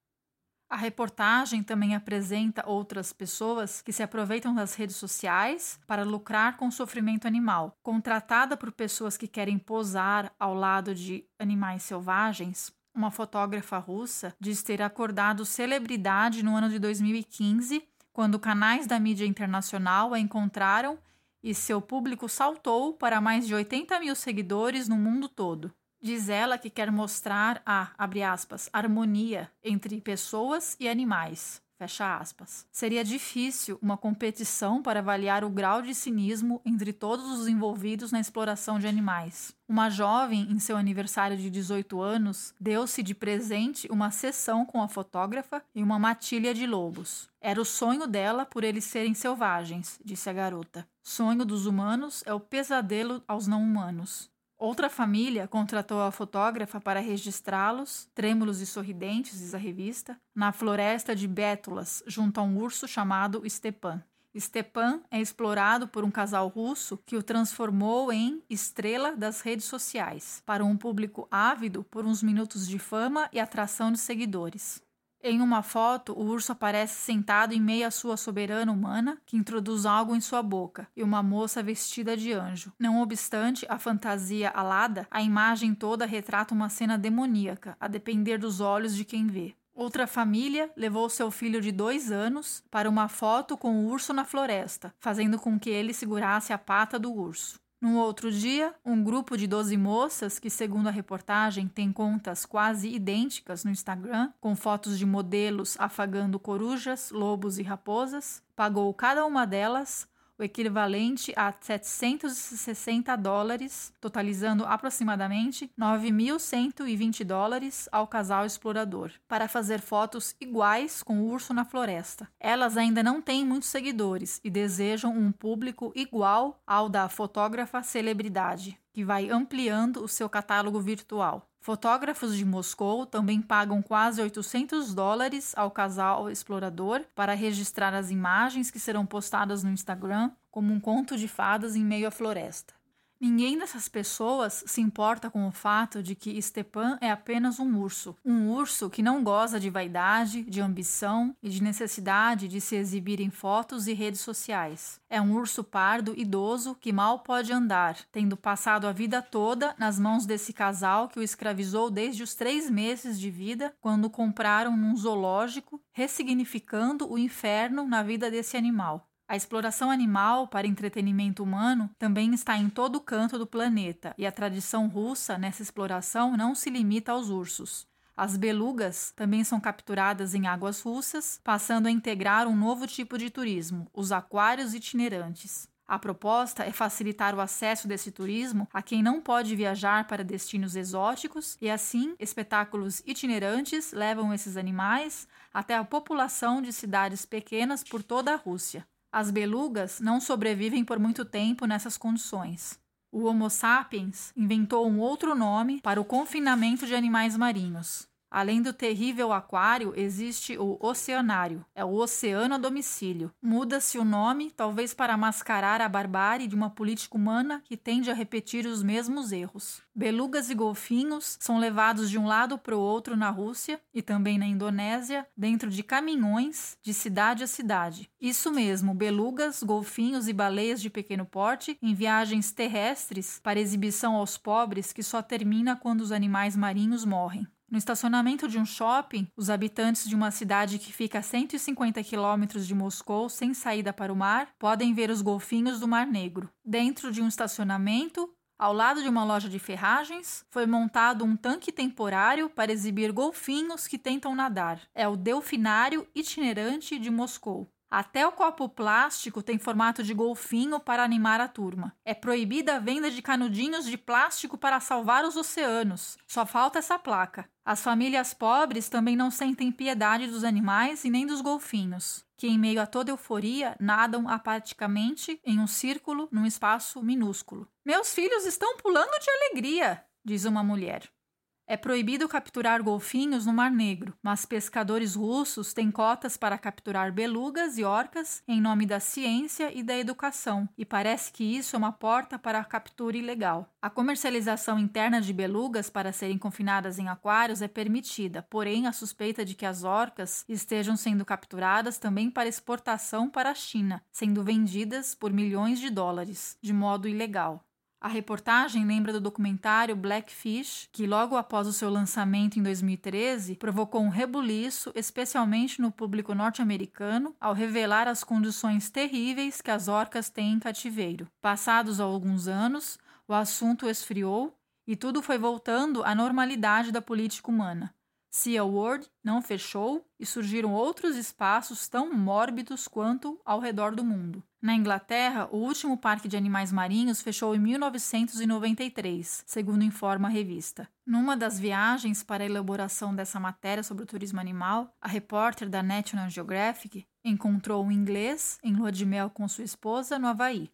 A reportagem também apresenta outras pessoas que se aproveitam das redes sociais para lucrar com o sofrimento animal. Contratada por pessoas que querem posar ao lado de animais selvagens, uma fotógrafa russa diz ter acordado celebridade no ano de 2015, quando canais da mídia internacional a encontraram e seu público saltou para mais de 80 mil seguidores no mundo todo. Diz ela que quer mostrar a, abre aspas, harmonia entre pessoas e animais. Fecha aspas. Seria difícil uma competição para avaliar o grau de cinismo entre todos os envolvidos na exploração de animais. Uma jovem, em seu aniversário de 18 anos, deu-se de presente uma sessão com a fotógrafa e uma matilha de lobos. Era o sonho dela por eles serem selvagens, disse a garota. Sonho dos humanos é o pesadelo aos não humanos. Outra família contratou a fotógrafa para registrá-los, trêmulos e sorridentes, diz a revista, na floresta de Bétulas, junto a um urso chamado Stepan. Stepan é explorado por um casal russo que o transformou em estrela das redes sociais, para um público ávido por uns minutos de fama e atração de seguidores. Em uma foto, o urso aparece sentado em meio à sua soberana humana, que introduz algo em sua boca, e uma moça vestida de anjo. Não obstante a fantasia alada, a imagem toda retrata uma cena demoníaca, a depender dos olhos de quem vê. Outra família levou seu filho de dois anos para uma foto com o urso na floresta, fazendo com que ele segurasse a pata do urso. No outro dia, um grupo de 12 moças, que, segundo a reportagem, tem contas quase idênticas no Instagram, com fotos de modelos afagando corujas, lobos e raposas, pagou cada uma delas o equivalente a 760 dólares, totalizando aproximadamente 9.120 dólares ao casal explorador, para fazer fotos iguais com o urso na floresta. Elas ainda não têm muitos seguidores e desejam um público igual ao da fotógrafa celebridade, que vai ampliando o seu catálogo virtual. Fotógrafos de Moscou também pagam quase 800 dólares ao casal explorador para registrar as imagens que serão postadas no Instagram como um conto de fadas em meio à floresta. Ninguém dessas pessoas se importa com o fato de que Stepan é apenas um urso. Um urso que não goza de vaidade, de ambição e de necessidade de se exibir em fotos e redes sociais. É um urso pardo idoso que mal pode andar, tendo passado a vida toda nas mãos desse casal que o escravizou desde os três meses de vida, quando o compraram num zoológico, ressignificando o inferno na vida desse animal. A exploração animal para entretenimento humano também está em todo canto do planeta, e a tradição russa nessa exploração não se limita aos ursos. As belugas também são capturadas em águas russas, passando a integrar um novo tipo de turismo, os aquários itinerantes. A proposta é facilitar o acesso desse turismo a quem não pode viajar para destinos exóticos e, assim, espetáculos itinerantes levam esses animais até a população de cidades pequenas por toda a Rússia. As belugas não sobrevivem por muito tempo nessas condições. O Homo sapiens inventou um outro nome para o confinamento de animais marinhos: Além do terrível aquário, existe o oceanário. É o oceano a domicílio. Muda-se o nome, talvez para mascarar a barbárie de uma política humana que tende a repetir os mesmos erros. Belugas e golfinhos são levados de um lado para o outro na Rússia e também na Indonésia, dentro de caminhões de cidade a cidade. Isso mesmo, belugas, golfinhos e baleias de pequeno porte em viagens terrestres para exibição aos pobres que só termina quando os animais marinhos morrem. No estacionamento de um shopping, os habitantes de uma cidade que fica a 150 quilômetros de Moscou, sem saída para o mar, podem ver os golfinhos do Mar Negro. Dentro de um estacionamento, ao lado de uma loja de ferragens, foi montado um tanque temporário para exibir golfinhos que tentam nadar. É o Delfinário Itinerante de Moscou. Até o copo plástico tem formato de golfinho para animar a turma. É proibida a venda de canudinhos de plástico para salvar os oceanos. Só falta essa placa. As famílias pobres também não sentem piedade dos animais e nem dos golfinhos, que, em meio a toda euforia, nadam apaticamente em um círculo num espaço minúsculo. Meus filhos estão pulando de alegria, diz uma mulher. É proibido capturar golfinhos no Mar Negro, mas pescadores russos têm cotas para capturar belugas e orcas em nome da ciência e da educação, e parece que isso é uma porta para a captura ilegal. A comercialização interna de belugas para serem confinadas em aquários é permitida, porém a suspeita de que as orcas estejam sendo capturadas também para exportação para a China, sendo vendidas por milhões de dólares, de modo ilegal. A reportagem lembra do documentário Blackfish, que logo após o seu lançamento em 2013 provocou um rebuliço, especialmente no público norte-americano, ao revelar as condições terríveis que as orcas têm em cativeiro. Passados alguns anos, o assunto esfriou e tudo foi voltando à normalidade da política humana. Sea World não fechou e surgiram outros espaços tão mórbidos quanto ao redor do mundo. Na Inglaterra, o último parque de animais marinhos fechou em 1993, segundo informa a revista. Numa das viagens para a elaboração dessa matéria sobre o turismo animal, a repórter da National Geographic encontrou um inglês em lua de mel com sua esposa no Havaí.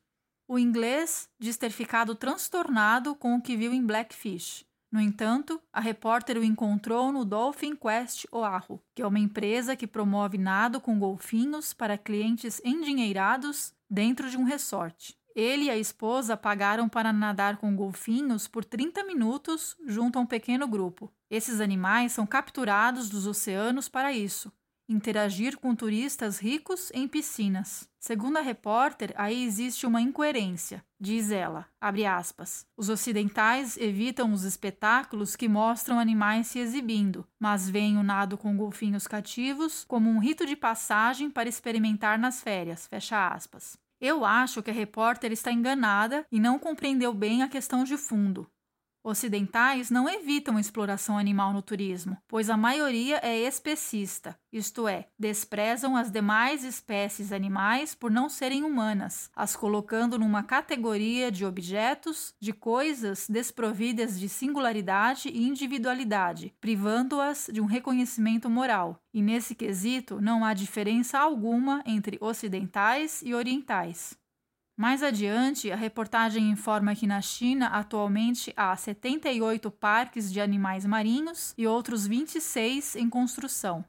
O inglês diz ter ficado transtornado com o que viu em Blackfish no entanto, a repórter o encontrou no Dolphin Quest Oahu, que é uma empresa que promove nado com golfinhos para clientes endinheirados dentro de um resort. Ele e a esposa pagaram para nadar com golfinhos por 30 minutos junto a um pequeno grupo. Esses animais são capturados dos oceanos para isso, interagir com turistas ricos em piscinas. Segundo a repórter, aí existe uma incoerência. Diz ela, aspas, os ocidentais evitam os espetáculos que mostram animais se exibindo, mas veem o nado com golfinhos cativos como um rito de passagem para experimentar nas férias, fecha aspas. Eu acho que a repórter está enganada e não compreendeu bem a questão de fundo. Ocidentais não evitam exploração animal no turismo, pois a maioria é especista, isto é, desprezam as demais espécies animais por não serem humanas, as colocando numa categoria de objetos, de coisas desprovidas de singularidade e individualidade, privando-as de um reconhecimento moral. E nesse quesito não há diferença alguma entre ocidentais e orientais. Mais adiante, a reportagem informa que na China atualmente há 78 parques de animais marinhos e outros 26 em construção.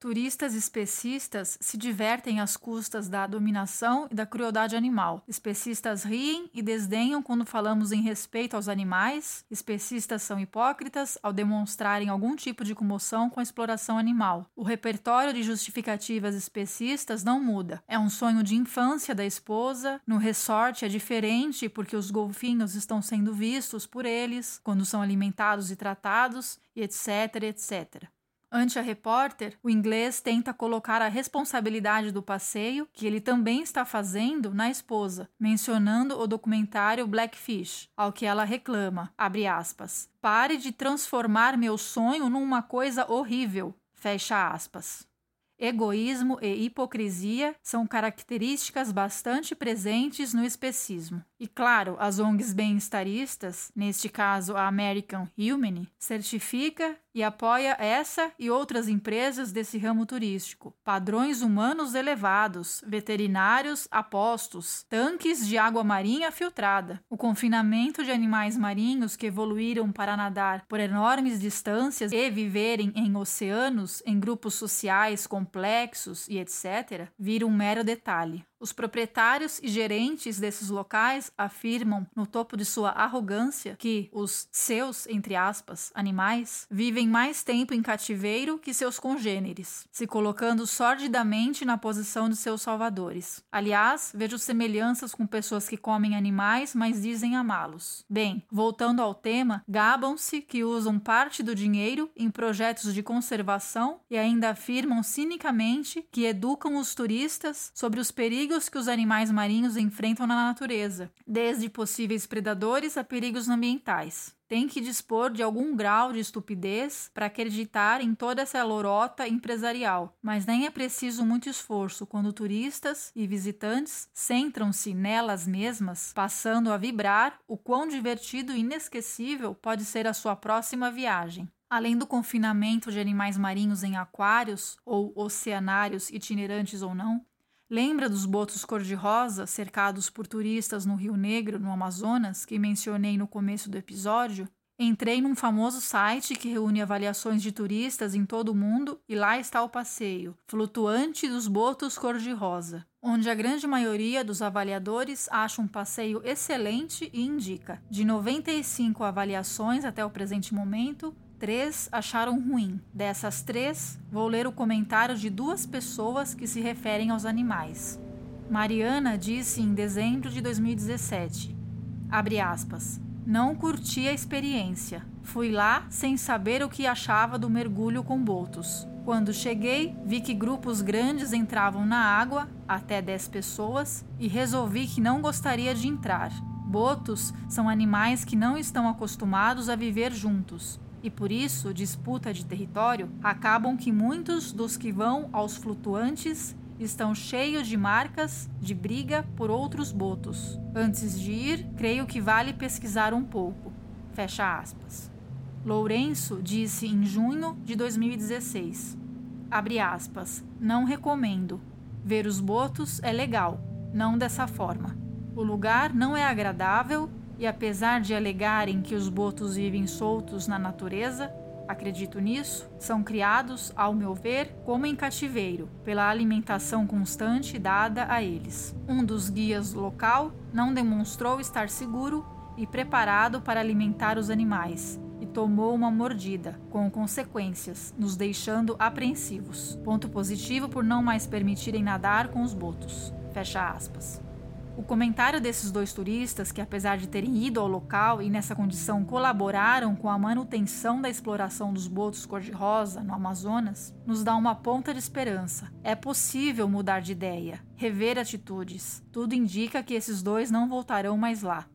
Turistas especistas se divertem às custas da dominação e da crueldade animal. Especistas riem e desdenham quando falamos em respeito aos animais. Especistas são hipócritas ao demonstrarem algum tipo de comoção com a exploração animal. O repertório de justificativas especistas não muda. É um sonho de infância da esposa. No resort é diferente porque os golfinhos estão sendo vistos por eles quando são alimentados e tratados, etc, etc. Ante a repórter, o inglês tenta colocar a responsabilidade do passeio, que ele também está fazendo, na esposa, mencionando o documentário Blackfish, ao que ela reclama, aspas, pare de transformar meu sonho numa coisa horrível, fecha aspas. Egoísmo e hipocrisia são características bastante presentes no especismo. E claro, as ONGs bem-estaristas, neste caso a American Humane, certifica e apoia essa e outras empresas desse ramo turístico. Padrões humanos elevados, veterinários apostos, tanques de água marinha filtrada, o confinamento de animais marinhos que evoluíram para nadar por enormes distâncias e viverem em oceanos, em grupos sociais complexos e etc., vira um mero detalhe. Os proprietários e gerentes desses locais afirmam, no topo de sua arrogância, que os seus, entre aspas, animais vivem mais tempo em cativeiro que seus congêneres, se colocando sordidamente na posição de seus salvadores. Aliás, vejo semelhanças com pessoas que comem animais, mas dizem amá-los. Bem, voltando ao tema, gabam-se que usam parte do dinheiro em projetos de conservação e ainda afirmam cinicamente que educam os turistas sobre os perigos perigos que os animais marinhos enfrentam na natureza, desde possíveis predadores a perigos ambientais. Tem que dispor de algum grau de estupidez para acreditar em toda essa lorota empresarial, mas nem é preciso muito esforço quando turistas e visitantes centram-se nelas mesmas, passando a vibrar o quão divertido e inesquecível pode ser a sua próxima viagem. Além do confinamento de animais marinhos em aquários ou oceanários itinerantes ou não, Lembra dos botos cor-de-rosa cercados por turistas no Rio Negro, no Amazonas, que mencionei no começo do episódio? Entrei num famoso site que reúne avaliações de turistas em todo o mundo e lá está o passeio, flutuante dos botos cor-de-rosa, onde a grande maioria dos avaliadores acha um passeio excelente e indica. De 95 avaliações até o presente momento, Três acharam ruim. Dessas três, vou ler o comentário de duas pessoas que se referem aos animais. Mariana disse em dezembro de 2017, abre aspas, não curti a experiência. Fui lá sem saber o que achava do mergulho com botos. Quando cheguei, vi que grupos grandes entravam na água, até 10 pessoas, e resolvi que não gostaria de entrar. Botos são animais que não estão acostumados a viver juntos e por isso disputa de território, acabam que muitos dos que vão aos flutuantes estão cheios de marcas de briga por outros botos. Antes de ir, creio que vale pesquisar um pouco. Fecha aspas. Lourenço disse em junho de 2016. Abre aspas. Não recomendo. Ver os botos é legal, não dessa forma. O lugar não é agradável e apesar de alegarem que os botos vivem soltos na natureza, acredito nisso, são criados, ao meu ver, como em cativeiro, pela alimentação constante dada a eles. Um dos guias local não demonstrou estar seguro e preparado para alimentar os animais, e tomou uma mordida, com consequências, nos deixando apreensivos. Ponto positivo por não mais permitirem nadar com os botos. Fecha aspas. O comentário desses dois turistas, que apesar de terem ido ao local e nessa condição colaboraram com a manutenção da exploração dos botos cor-de-rosa no Amazonas, nos dá uma ponta de esperança. É possível mudar de ideia, rever atitudes. Tudo indica que esses dois não voltarão mais lá.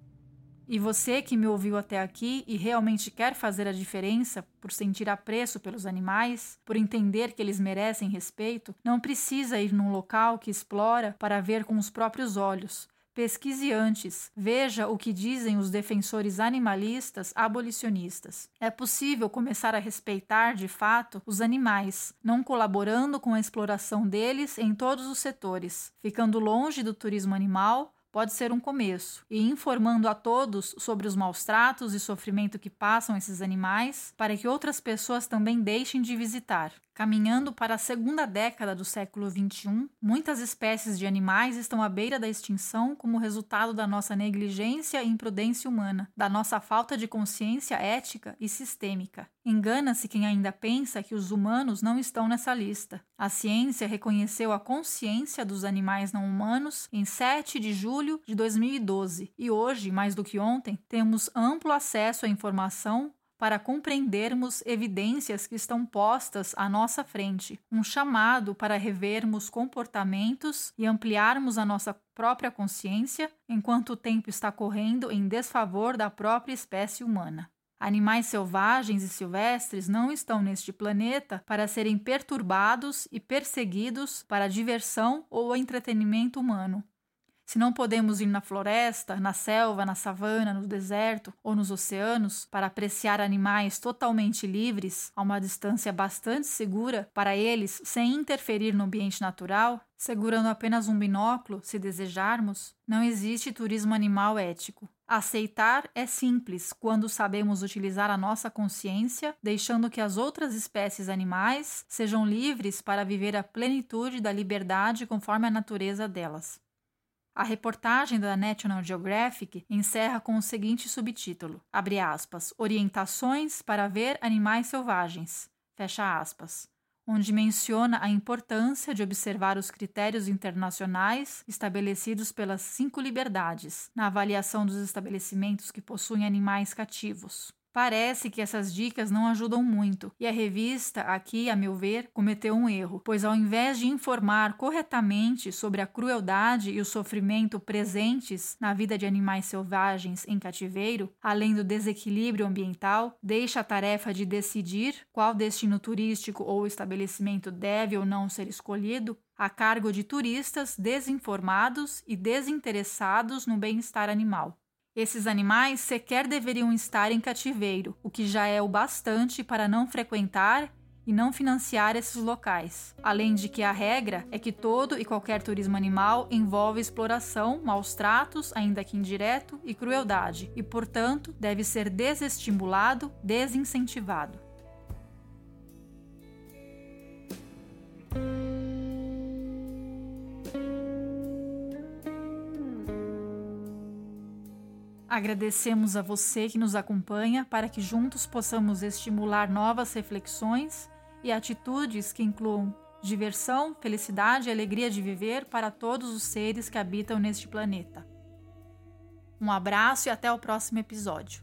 E você que me ouviu até aqui e realmente quer fazer a diferença por sentir apreço pelos animais, por entender que eles merecem respeito, não precisa ir num local que explora para ver com os próprios olhos. Pesquise antes, veja o que dizem os defensores animalistas abolicionistas. É possível começar a respeitar, de fato, os animais, não colaborando com a exploração deles em todos os setores, ficando longe do turismo animal, pode ser um começo, e informando a todos sobre os maus tratos e sofrimento que passam esses animais, para que outras pessoas também deixem de visitar. Caminhando para a segunda década do século XXI, muitas espécies de animais estão à beira da extinção como resultado da nossa negligência e imprudência humana, da nossa falta de consciência ética e sistêmica. Engana-se quem ainda pensa que os humanos não estão nessa lista. A ciência reconheceu a consciência dos animais não humanos em 7 de julho de 2012 e hoje, mais do que ontem, temos amplo acesso à informação para compreendermos evidências que estão postas à nossa frente, um chamado para revermos comportamentos e ampliarmos a nossa própria consciência enquanto o tempo está correndo em desfavor da própria espécie humana. Animais selvagens e silvestres não estão neste planeta para serem perturbados e perseguidos para diversão ou entretenimento humano. Se não podemos ir na floresta, na selva, na savana, no deserto ou nos oceanos para apreciar animais totalmente livres, a uma distância bastante segura para eles, sem interferir no ambiente natural, segurando apenas um binóculo, se desejarmos, não existe turismo animal ético. Aceitar é simples quando sabemos utilizar a nossa consciência, deixando que as outras espécies animais sejam livres para viver a plenitude da liberdade conforme a natureza delas. A reportagem da National Geographic encerra com o seguinte subtítulo: aspas, Orientações para ver animais selvagens. Fecha aspas. Onde menciona a importância de observar os critérios internacionais estabelecidos pelas cinco liberdades na avaliação dos estabelecimentos que possuem animais cativos. Parece que essas dicas não ajudam muito, e a revista, aqui, a meu ver, cometeu um erro, pois ao invés de informar corretamente sobre a crueldade e o sofrimento presentes na vida de animais selvagens em cativeiro, além do desequilíbrio ambiental, deixa a tarefa de decidir qual destino turístico ou estabelecimento deve ou não ser escolhido a cargo de turistas desinformados e desinteressados no bem-estar animal. Esses animais sequer deveriam estar em cativeiro, o que já é o bastante para não frequentar e não financiar esses locais. Além de que a regra é que todo e qualquer turismo animal envolve exploração, maus tratos, ainda que indireto, e crueldade, e, portanto, deve ser desestimulado, desincentivado. Agradecemos a você que nos acompanha para que juntos possamos estimular novas reflexões e atitudes que incluam diversão, felicidade e alegria de viver para todos os seres que habitam neste planeta. Um abraço e até o próximo episódio.